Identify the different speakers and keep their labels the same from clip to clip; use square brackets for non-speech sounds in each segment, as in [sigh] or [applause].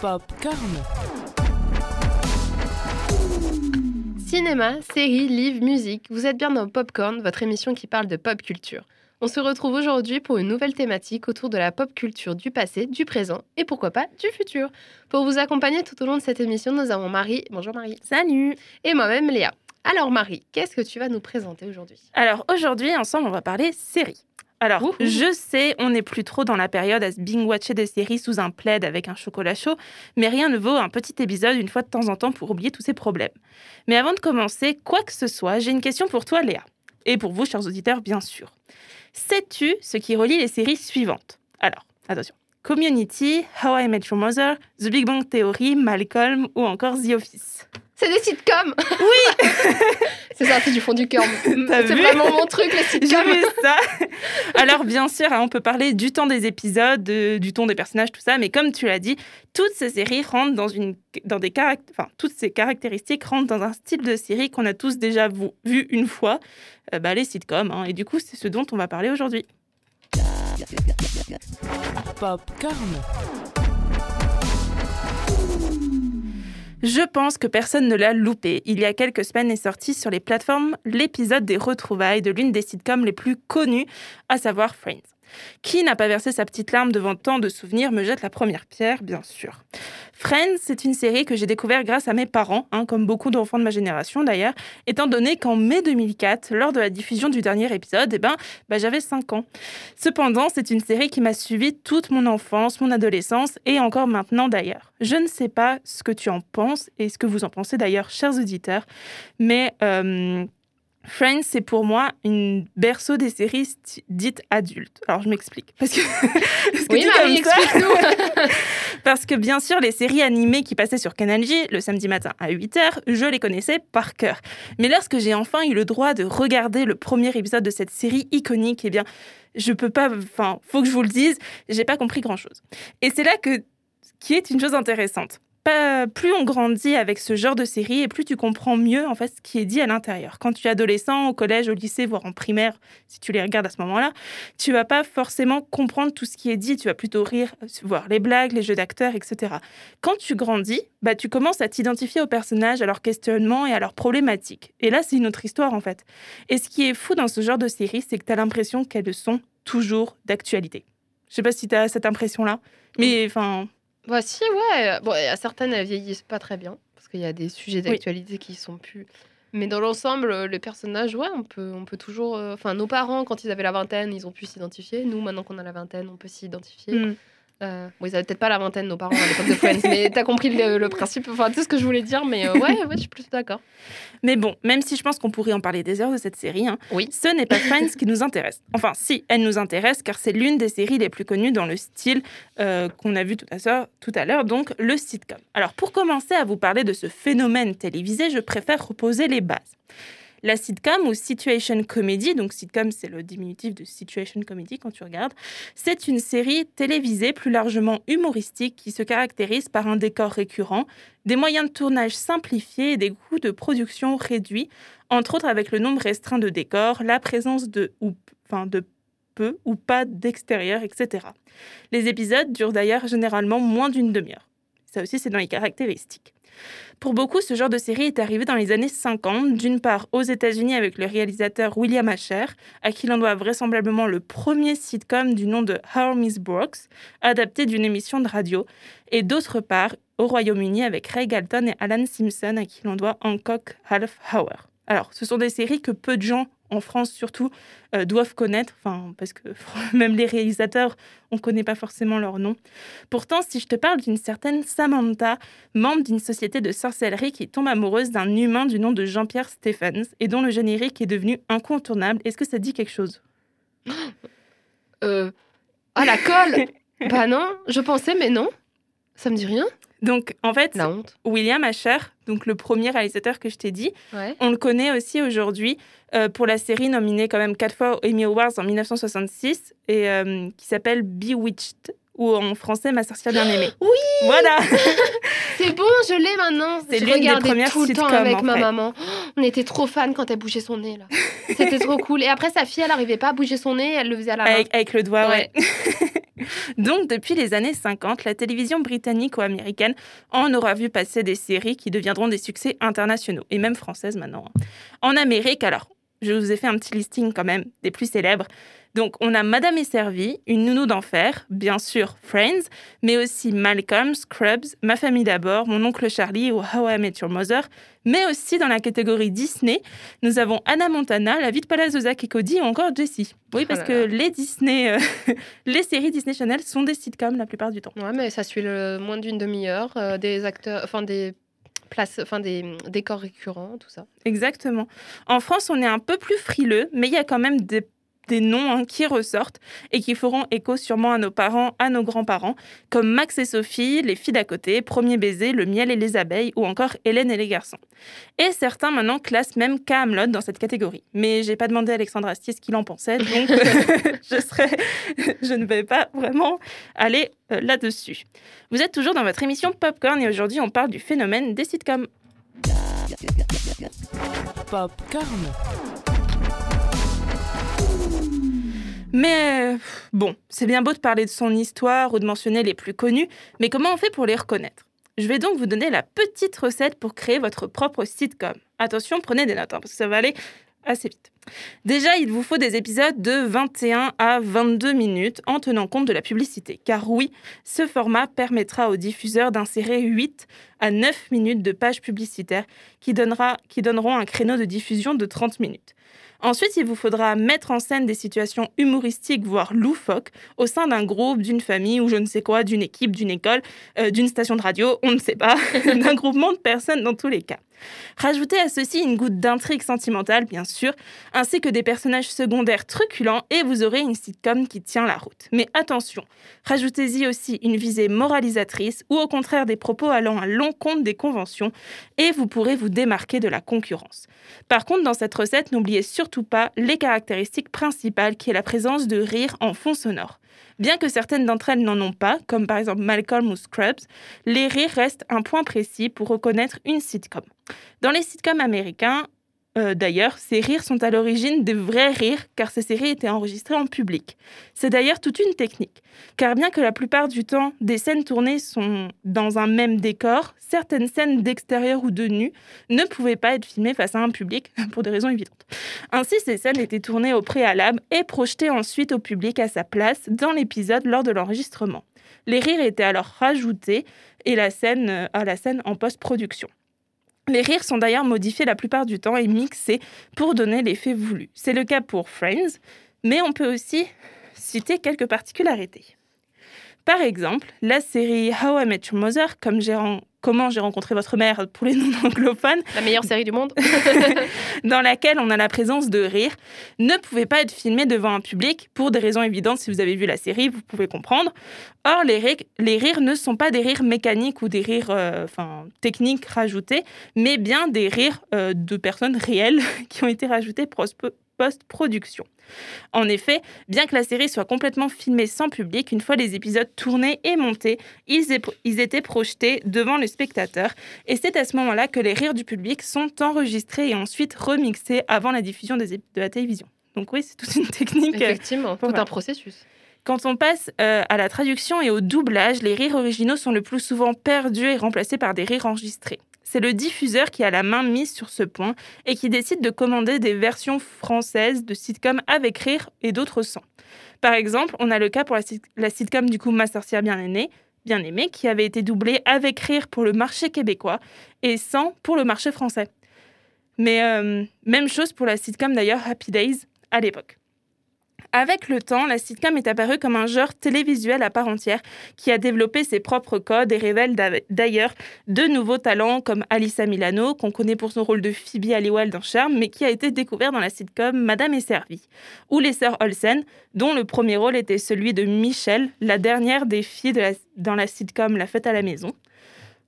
Speaker 1: Popcorn.
Speaker 2: Cinéma, séries, livres, musique, vous êtes bien dans Popcorn, votre émission qui parle de pop culture. On se retrouve aujourd'hui pour une nouvelle thématique autour de la pop culture du passé, du présent et pourquoi pas du futur. Pour vous accompagner tout au long de cette émission, nous avons Marie. Bonjour Marie.
Speaker 3: Salut
Speaker 2: Et moi-même Léa. Alors Marie, qu'est-ce que tu vas nous présenter aujourd'hui?
Speaker 3: Alors aujourd'hui, ensemble, on va parler séries. Alors, je sais, on n'est plus trop dans la période à se binge-watcher des séries sous un plaid avec un chocolat chaud, mais rien ne vaut un petit épisode une fois de temps en temps pour oublier tous ces problèmes. Mais avant de commencer, quoi que ce soit, j'ai une question pour toi, Léa. Et pour vous, chers auditeurs, bien sûr. Sais-tu ce qui relie les séries suivantes? Alors, attention. Community, How I Met Your Mother, The Big Bang Theory, Malcolm ou encore The Office?
Speaker 2: C'est des sitcoms Oui [laughs] C'est sorti du fond du cœur. C'est vraiment mon truc, les
Speaker 3: J'ai
Speaker 2: sitcoms.
Speaker 3: vu ça. Alors bien sûr, hein, on peut parler du temps des épisodes, de- du ton des personnages, tout ça, mais comme tu l'as dit, toutes ces séries rentrent dans une, dans des caract- enfin toutes ces caractéristiques rentrent dans un style de série qu'on a tous déjà vu, vu une fois, euh, bah, les sitcoms. hein, et du coup, c'est ce dont on va parler aujourd'hui.
Speaker 1: Popcorn.
Speaker 3: Je pense que personne ne l'a loupé. Il y a quelques semaines est sorti sur les plateformes l'épisode des retrouvailles de l'une des sitcoms les plus connues, à savoir Friends. Qui n'a pas versé sa petite larme devant tant de souvenirs me jette la première pierre, bien sûr. Friends, c'est une série que j'ai découvert grâce à mes parents, hein, comme beaucoup d'enfants de ma génération d'ailleurs, étant donné qu'en mai 2004, lors de la diffusion du dernier épisode, eh ben, bah, j'avais 5 ans. Cependant, c'est une série qui m'a suivi toute mon enfance, mon adolescence et encore maintenant d'ailleurs. Je ne sais pas ce que tu en penses et ce que vous en pensez d'ailleurs, chers auditeurs, mais euh, Friends, c'est pour moi une berceau des séries dites adultes. Alors je m'explique. Parce que, [laughs] parce que
Speaker 2: Oui, Marie, explique-nous [laughs]
Speaker 3: parce que bien sûr, les séries animées qui passaient sur Canal J le samedi matin à 8h, je les connaissais par cœur. Mais lorsque j'ai enfin eu le droit de regarder le premier épisode de cette série iconique, eh bien, je peux pas, enfin, faut que je vous le dise, j'ai pas compris grand-chose. Et c'est là que, qui est une chose intéressante. Plus on grandit avec ce genre de série et plus tu comprends mieux en fait ce qui est dit à l'intérieur. Quand tu es adolescent, au collège, au lycée, voire en primaire, si tu les regardes à ce moment-là, tu vas pas forcément comprendre tout ce qui est dit, tu vas plutôt rire, voir les blagues, les jeux d'acteurs, etc. Quand tu grandis, bah, tu commences à t'identifier aux personnages, à leurs questionnements et à leurs problématiques. Et là, c'est une autre histoire en fait. Et ce qui est fou dans ce genre de série, c'est que tu as l'impression qu'elles sont toujours d'actualité. Je sais pas si tu as cette impression-là, mais enfin,
Speaker 2: Bah si, ouais. Bon, il y a certaines, elles vieillissent pas très bien, parce qu'il y a des sujets d'actualité qui sont plus... Mais dans l'ensemble, euh, les personnages, ouais, on peut, on peut toujours... euh, Enfin, nos parents, quand ils avaient la vingtaine, ils ont pu s'identifier. Nous, maintenant qu'on a la vingtaine, on peut s'identifier.
Speaker 3: hmm.
Speaker 2: Euh, bon, ils avaient peut-être pas la vingtaine, nos parents, à l'époque de Friends, mais t'as compris le, le principe, enfin, tout ce que je voulais dire, mais euh, ouais, ouais, je suis plutôt d'accord.
Speaker 3: Mais bon, même si je pense qu'on pourrait en parler des heures de cette série, hein,
Speaker 2: Oui.
Speaker 3: ce n'est pas Friends qui nous intéresse. Enfin, si, elle nous intéresse car c'est l'une des séries les plus connues dans le style euh, qu'on a vu tout à l'heure, tout à l'heure, donc le sitcom. Alors, pour commencer à vous parler de ce phénomène télévisé, je préfère reposer les bases. La sitcom ou situation comedy, donc sitcom c'est le diminutif de situation comedy quand tu regardes, c'est une série télévisée plus largement humoristique qui se caractérise par un décor récurrent, des moyens de tournage simplifiés et des coûts de production réduits, entre autres avec le nombre restreint de décors, la présence de, peu ou pas d'extérieur, etc. Les épisodes durent d'ailleurs généralement moins d'une demi-heure. Ça aussi, c'est dans les caractéristiques. Pour beaucoup, ce genre de série est arrivé dans les années 50, d'une part aux États-Unis avec le réalisateur William Asher, à qui l'on doit vraisemblablement le premier sitcom du nom de How Miss Brooks, adapté d'une émission de radio, et d'autre part au Royaume-Uni avec Ray Galton et Alan Simpson, à qui l'on doit Hancock Half Hour. Alors, ce sont des séries que peu de gens, en France surtout, euh, doivent connaître, enfin, parce que [laughs] même les réalisateurs, on ne connaît pas forcément leur nom. Pourtant, si je te parle d'une certaine Samantha, membre d'une société de sorcellerie qui tombe amoureuse d'un humain du nom de Jean-Pierre Stephens et dont le générique est devenu incontournable, est-ce que ça dit quelque chose? [gasps]
Speaker 2: Euh... Ah, la colle? [laughs] Bah non, je pensais, mais non. Ça me dit rien
Speaker 3: Donc, en fait,
Speaker 2: La honte.
Speaker 3: William Asher, donc le premier réalisateur que je t'ai dit,
Speaker 2: Ouais.
Speaker 3: On le connaît aussi aujourd'hui euh, pour la série nominée quand même quatre fois aux Emmy Awards en 1966 et euh, qui s'appelle Bewitched ou en français Ma sorcière bien-aimée. [gasps]
Speaker 2: Oui
Speaker 3: Voilà [laughs]
Speaker 2: C'est bon, je l'ai maintenant.
Speaker 3: C'est l'une des premières
Speaker 2: tout le temps avec
Speaker 3: en
Speaker 2: ma
Speaker 3: fait.
Speaker 2: maman. [gasps] On était trop fans quand elle bougeait son nez là. C'était trop [laughs] cool. Et après sa fille, elle n'arrivait pas à bouger son nez, elle le faisait à la main.
Speaker 3: avec, avec le doigt, ouais.
Speaker 2: Ouais. [laughs]
Speaker 3: Donc, depuis les années 50, la télévision britannique ou américaine en aura vu passer des séries qui deviendront des succès internationaux, et même françaises maintenant. hein. En Amérique, alors, je vous ai fait un petit listing quand même des plus célèbres. Donc, on a Madame est servie, Une nounou d'enfer, bien sûr Friends, mais aussi Malcolm, Scrubs, Ma famille d'abord, Mon oncle Charlie ou How I Met Your Mother. Mais aussi dans la catégorie Disney, nous avons Anna Montana, La vie de Palazzo Zack et Cody ou encore Jessie. Oui, parce
Speaker 2: Oh là
Speaker 3: que les Disney, euh, [laughs] les séries Disney Channel sont des sitcoms la plupart du temps.
Speaker 2: Ouais, mais ça suit le moins d'une demi-heure, euh, des acteurs, enfin des des décors récurrents, tout ça.
Speaker 3: Exactement. En France, on est un peu plus frileux, mais il y a quand même des, des noms hein, qui ressortent et qui feront écho sûrement à nos parents, à nos grands-parents, comme Max et Sophie, Les filles d'à côté, Premier baiser, Le miel et les abeilles ou encore Hélène et les garçons. Et certains maintenant classent même Camelot dans cette catégorie. Mais j'ai pas demandé à Alexandre Astier ce qu'il en pensait, donc [laughs] [laughs] je, serai, [laughs] je ne vais pas vraiment aller euh, là-dessus. Vous êtes toujours dans votre émission Popcorn et aujourd'hui on parle du phénomène des sitcoms.
Speaker 1: Popcorn.
Speaker 3: Mais bon, c'est bien beau de parler de son histoire ou de mentionner les plus connus, mais comment on fait pour les reconnaître? Je vais donc vous donner la petite recette pour créer votre propre sitcom. Attention, prenez des notes, hein, parce que ça va aller assez vite. Déjà, il vous faut des épisodes de 21 à 22 minutes en tenant compte de la publicité. Car oui, ce format permettra aux diffuseurs d'insérer 8 à 9 minutes de pages publicitaires qui donneront un créneau de diffusion de 30 minutes. Ensuite, il vous faudra mettre en scène des situations humoristiques, voire loufoques, au sein d'un groupe, d'une famille ou je ne sais quoi, d'une équipe, d'une école, euh, d'une station de radio, on ne sait pas, [laughs] [laughs] d'un groupement de personnes dans tous les cas. Rajoutez à ceci une goutte d'intrigue sentimentale, bien sûr, ainsi que des personnages secondaires truculents et vous aurez une sitcom qui tient la route. Mais attention, rajoutez-y aussi une visée moralisatrice ou au contraire des propos allant à l'encontre des conventions et vous pourrez vous démarquer de la concurrence. Par contre, dans cette recette, n'oubliez surtout pas les caractéristiques principales qui est la présence de rire en fond sonore. Bien que certaines d'entre elles n'en ont pas, comme par exemple Malcolm ou Scrubs, les rires restent un point précis pour reconnaître une sitcom. Dans les sitcoms américains, euh, d'ailleurs, ces rires sont à l'origine des vrais rires, car ces séries étaient enregistrées en public. C'est d'ailleurs toute une technique, car bien que la plupart du temps, des scènes tournées sont dans un même décor, certaines scènes d'extérieur ou de nu ne pouvaient pas être filmées face à un public, [laughs] pour des raisons évidentes. Ainsi, ces scènes étaient tournées au préalable et projetées ensuite au public à sa place dans l'épisode lors de l'enregistrement. Les rires étaient alors rajoutés et la euh, à la scène en post-production. Les rires sont d'ailleurs modifiés la plupart du temps et mixés pour donner l'effet voulu. C'est le cas pour Friends, mais on peut aussi citer quelques particularités. Par exemple, la série How I Met Your Mother, comme ren- Comment j'ai rencontré votre mère pour les [laughs] non-anglophones,
Speaker 2: La meilleure série du monde. [laughs]
Speaker 3: dans laquelle on a la présence de rire, ne pouvait pas être filmée devant un public pour des raisons évidentes. Si vous avez vu la série, vous pouvez comprendre. Or, les rires, les rires ne sont pas des rires mécaniques ou des rires euh, enfin, techniques rajoutés, mais bien des rires euh, de personnes réelles [laughs] qui ont été rajoutés pros- post-production. En effet, bien que la série soit complètement filmée sans public, une fois les épisodes tournés et montés, ils, étaient projetés devant le spectateur. Et c'est à ce moment-là que les rires du public sont enregistrés et ensuite remixés avant la diffusion des de la télévision. Donc oui, c'est toute une technique. euh,
Speaker 2: Effectivement, tout
Speaker 3: Voilà.
Speaker 2: un processus.
Speaker 3: Quand on passe euh, à la traduction et au doublage, les rires originaux sont le plus souvent perdus et remplacés par des rires enregistrés. C'est le diffuseur qui a la main mise sur ce point et qui décide de commander des versions françaises de sitcoms avec rire et d'autres sans. Par exemple, on a le cas pour la, sit- la sitcom du coup Ma sorcière bien aimée, bien aimée, qui avait été doublée avec rire pour le marché québécois et sans pour le marché français. Mais euh, même chose pour la sitcom d'ailleurs Happy Days à l'époque. Avec le temps, la sitcom est apparue comme un genre télévisuel à part entière qui a développé ses propres codes et révèle d'a- d'ailleurs de nouveaux talents comme Alyssa Milano, qu'on connaît pour son rôle de Phoebe Halliwell dans Charme, mais qui a été découvert dans la sitcom Madame est servie, ou les sœurs Olsen, dont le premier rôle était celui de Michelle, la dernière des filles dans la sitcom La fête à la maison.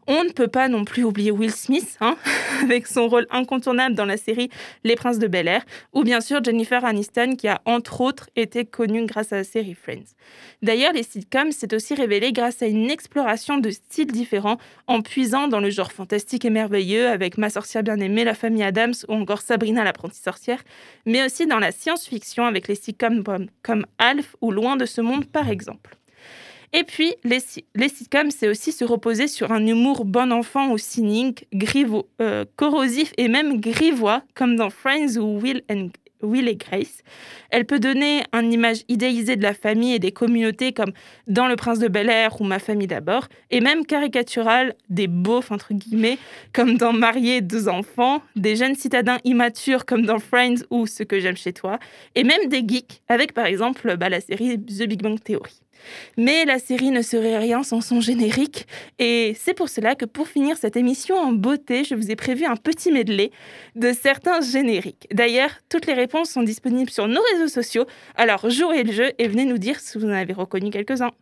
Speaker 3: On ne peut pas non plus oublier Will Smith, hein, [laughs] avec son rôle incontournable dans la série Les Princes de Bel Air, ou bien sûr Jennifer Aniston, qui a entre autres été connue grâce à la série Friends. D'ailleurs, les sitcoms s'est aussi révélé grâce à une exploration de styles différents, en puisant dans le genre fantastique et merveilleux, avec Ma sorcière bien-aimée, La famille Adams, ou encore Sabrina l'apprentie sorcière, mais aussi dans la science-fiction, avec les sitcoms comme Alf ou Loin de ce monde, par exemple. Et puis, les, sitcoms, c'est aussi se reposer sur un humour bon enfant ou cynique, grivo, euh, corrosif et même grivois, comme dans Friends ou Will, and, et Grace. Elle peut donner une image idéalisée de la famille et des communautés, comme dans Le Prince de Bel Air ou Ma famille d'abord, et même caricaturale des beaufs, entre guillemets, comme dans Marié deux enfants, des jeunes citadins immatures, comme dans Friends ou Ce que j'aime chez toi, et même des geeks, avec par exemple bah, la série The Big Bang Theory. Mais la série ne serait rien sans son générique. Et c'est pour cela que pour finir cette émission en beauté, je vous ai prévu un petit medley de certains génériques. D'ailleurs, toutes les réponses sont disponibles sur nos réseaux sociaux. Alors jouez le jeu et venez nous dire si vous en avez reconnu quelques-uns.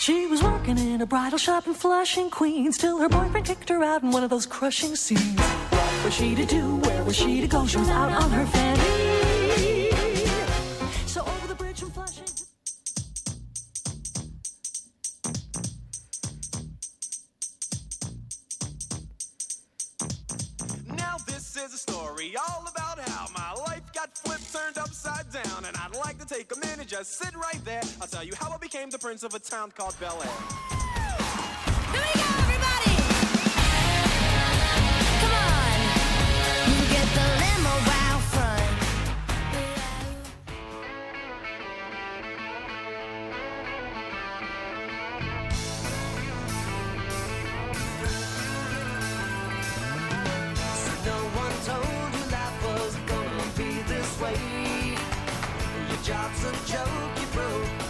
Speaker 4: She was working in a bridal shop in Flushing, Queens, till her boyfriend kicked her out in one of those crushing scenes. What was she to do? Where was she to go? She was out on her fanny.
Speaker 5: Down, and I'd like to take a minute, just sit right there. I'll tell you how I became the prince of a town called Bel Air.
Speaker 6: Here we go,
Speaker 4: job's a joke, you broke.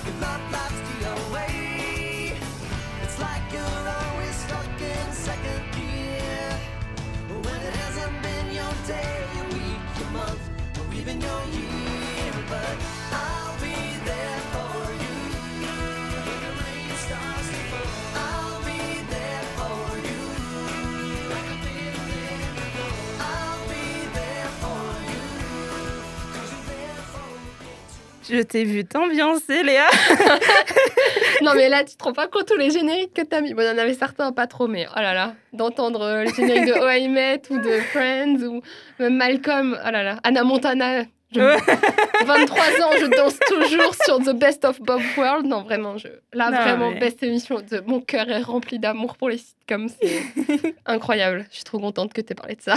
Speaker 3: Je t'ai vu t'ambiancer, Léa. [laughs]
Speaker 2: Non, mais là, tu te rends pas compte tous les génériques que t'as mis. Bon, il y en avait certains, pas trop, mais oh là là, d'entendre euh, les génériques de Oh I Met ou de Friends ou même Malcolm, oh là là, Anna Montana. je-
Speaker 3: Ouais. [laughs]
Speaker 2: 23 ans, je danse toujours sur The Best of Bob World. Non, vraiment, je... là,
Speaker 3: Non,
Speaker 2: vraiment,
Speaker 3: mais-
Speaker 2: best émission. De... Mon cœur est rempli d'amour pour les sitcoms. C'est [laughs] incroyable. Je suis trop contente que tu aies parlé de ça.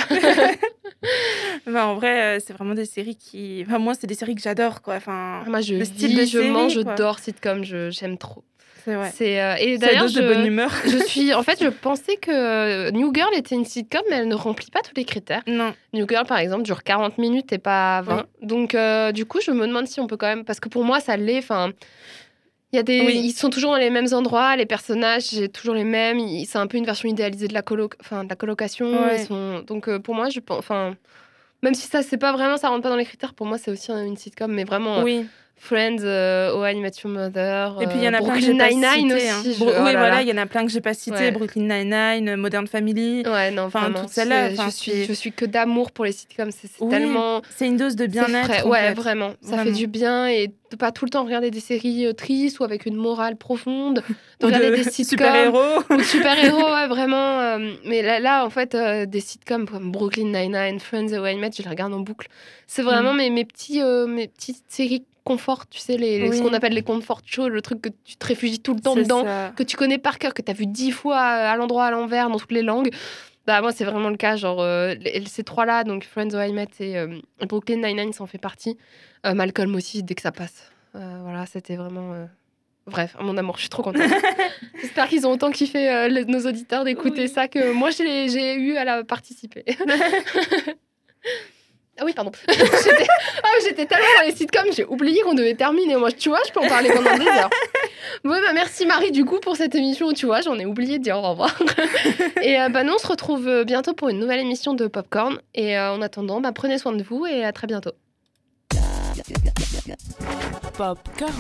Speaker 2: [laughs]
Speaker 3: Bah, en vrai, euh, c'est vraiment des séries qui. Enfin, moi, c'est des séries que j'adore, quoi. Enfin,
Speaker 2: Moi, je
Speaker 3: Le style
Speaker 2: vis,
Speaker 3: de
Speaker 2: je
Speaker 3: série,
Speaker 2: mange,
Speaker 3: quoi.
Speaker 2: je dors sitcom. Je... J'aime trop.
Speaker 3: c'est
Speaker 2: euh, Et d'ailleurs,
Speaker 3: dose de
Speaker 2: je...
Speaker 3: bonne humeur.
Speaker 2: je [laughs] suis... En fait, je pensais que New Girl était une sitcom, mais elle ne remplit pas tous les critères.
Speaker 3: Non.
Speaker 2: New Girl, par exemple, dure 40 minutes et pas 20. Donc, euh, du coup, je me demande si on peut quand même. Parce que pour moi, ça l'est. Enfin. Il y a des,
Speaker 3: Oui.
Speaker 2: Ils sont toujours dans les mêmes endroits, les personnages, c'est toujours les mêmes. C'est un peu une version idéalisée de la, colo... enfin, de la colocation.
Speaker 3: Ouais.
Speaker 2: Ils sont... Donc, euh, pour moi, je pense. Enfin, même si ça, c'est pas vraiment, ça rentre pas dans les critères, pour moi, c'est aussi une sitcom. Mais vraiment, euh,
Speaker 3: Oui.
Speaker 2: Friends, euh, Oh I Met Your Mother,
Speaker 3: Et puis il y en a
Speaker 2: euh,
Speaker 3: plein que j'ai
Speaker 2: Brooklyn
Speaker 3: pas hein.
Speaker 2: aussi. je-
Speaker 3: Bro-
Speaker 2: oh
Speaker 3: oui,
Speaker 2: là
Speaker 3: voilà,
Speaker 2: là.
Speaker 3: il y en a plein que j'ai pas cité.
Speaker 2: Ouais.
Speaker 3: Brooklyn Nine-Nine, Modern Family.
Speaker 2: Ouais, non,
Speaker 3: Enfin, toutes celles-là,
Speaker 2: je, suis, je suis que d'amour pour les sitcoms. C'est
Speaker 3: Oui,
Speaker 2: tellement.
Speaker 3: C'est une dose de bien-être.
Speaker 2: Ouais,
Speaker 3: fait.
Speaker 2: vraiment. Ça fait du bien et de pas tout le temps regarder des séries euh, tristes ou avec une morale profonde. [laughs] De regarder
Speaker 3: de
Speaker 2: des sitcoms.
Speaker 3: super-héros.
Speaker 2: ou super-héros, [laughs] ouais, vraiment. euh, mais là, là, en fait, euh, des sitcoms comme Brooklyn Nine-Nine, Friends How I Met, je les regarde en boucle. C'est vraiment mes, mes, petits, euh, mes petites séries confort, tu sais, les, ce qu'on appelle les comfort shows, le truc que tu te réfugies tout le temps dedans,
Speaker 3: ça.
Speaker 2: que tu connais par cœur, que tu as vu dix fois à l'endroit, à l'envers, dans toutes les langues. Bah, moi, c'est vraiment le cas. Genre, euh, ces trois-là, donc Friends, How I Met et euh, Brooklyn Nine-Nine, ça en fait partie. Euh, Malcolm aussi, dès que ça passe. Euh, voilà, c'était vraiment. euh, Bref, mon amour, je suis trop contente. [laughs] J'espère qu'ils ont autant kiffé les- nos auditeurs d'écouter
Speaker 3: Oui.
Speaker 2: ça que moi j'ai eu à la participer. [laughs] ah oui, pardon. [laughs] J'étais ah, j'étais tellement dans les sitcoms, j'ai oublié qu'on devait terminer. Moi, tu vois, je peux en parler pendant des heures. Bon, bah, merci Marie du coup pour cette émission. Tu vois, j'en ai oublié de dire au revoir. [laughs] et euh, bah, nous, on se retrouve euh, bientôt pour une nouvelle émission de Popcorn. Et euh, en attendant, bah, prenez soin de vous et à très bientôt.
Speaker 1: Popcorn.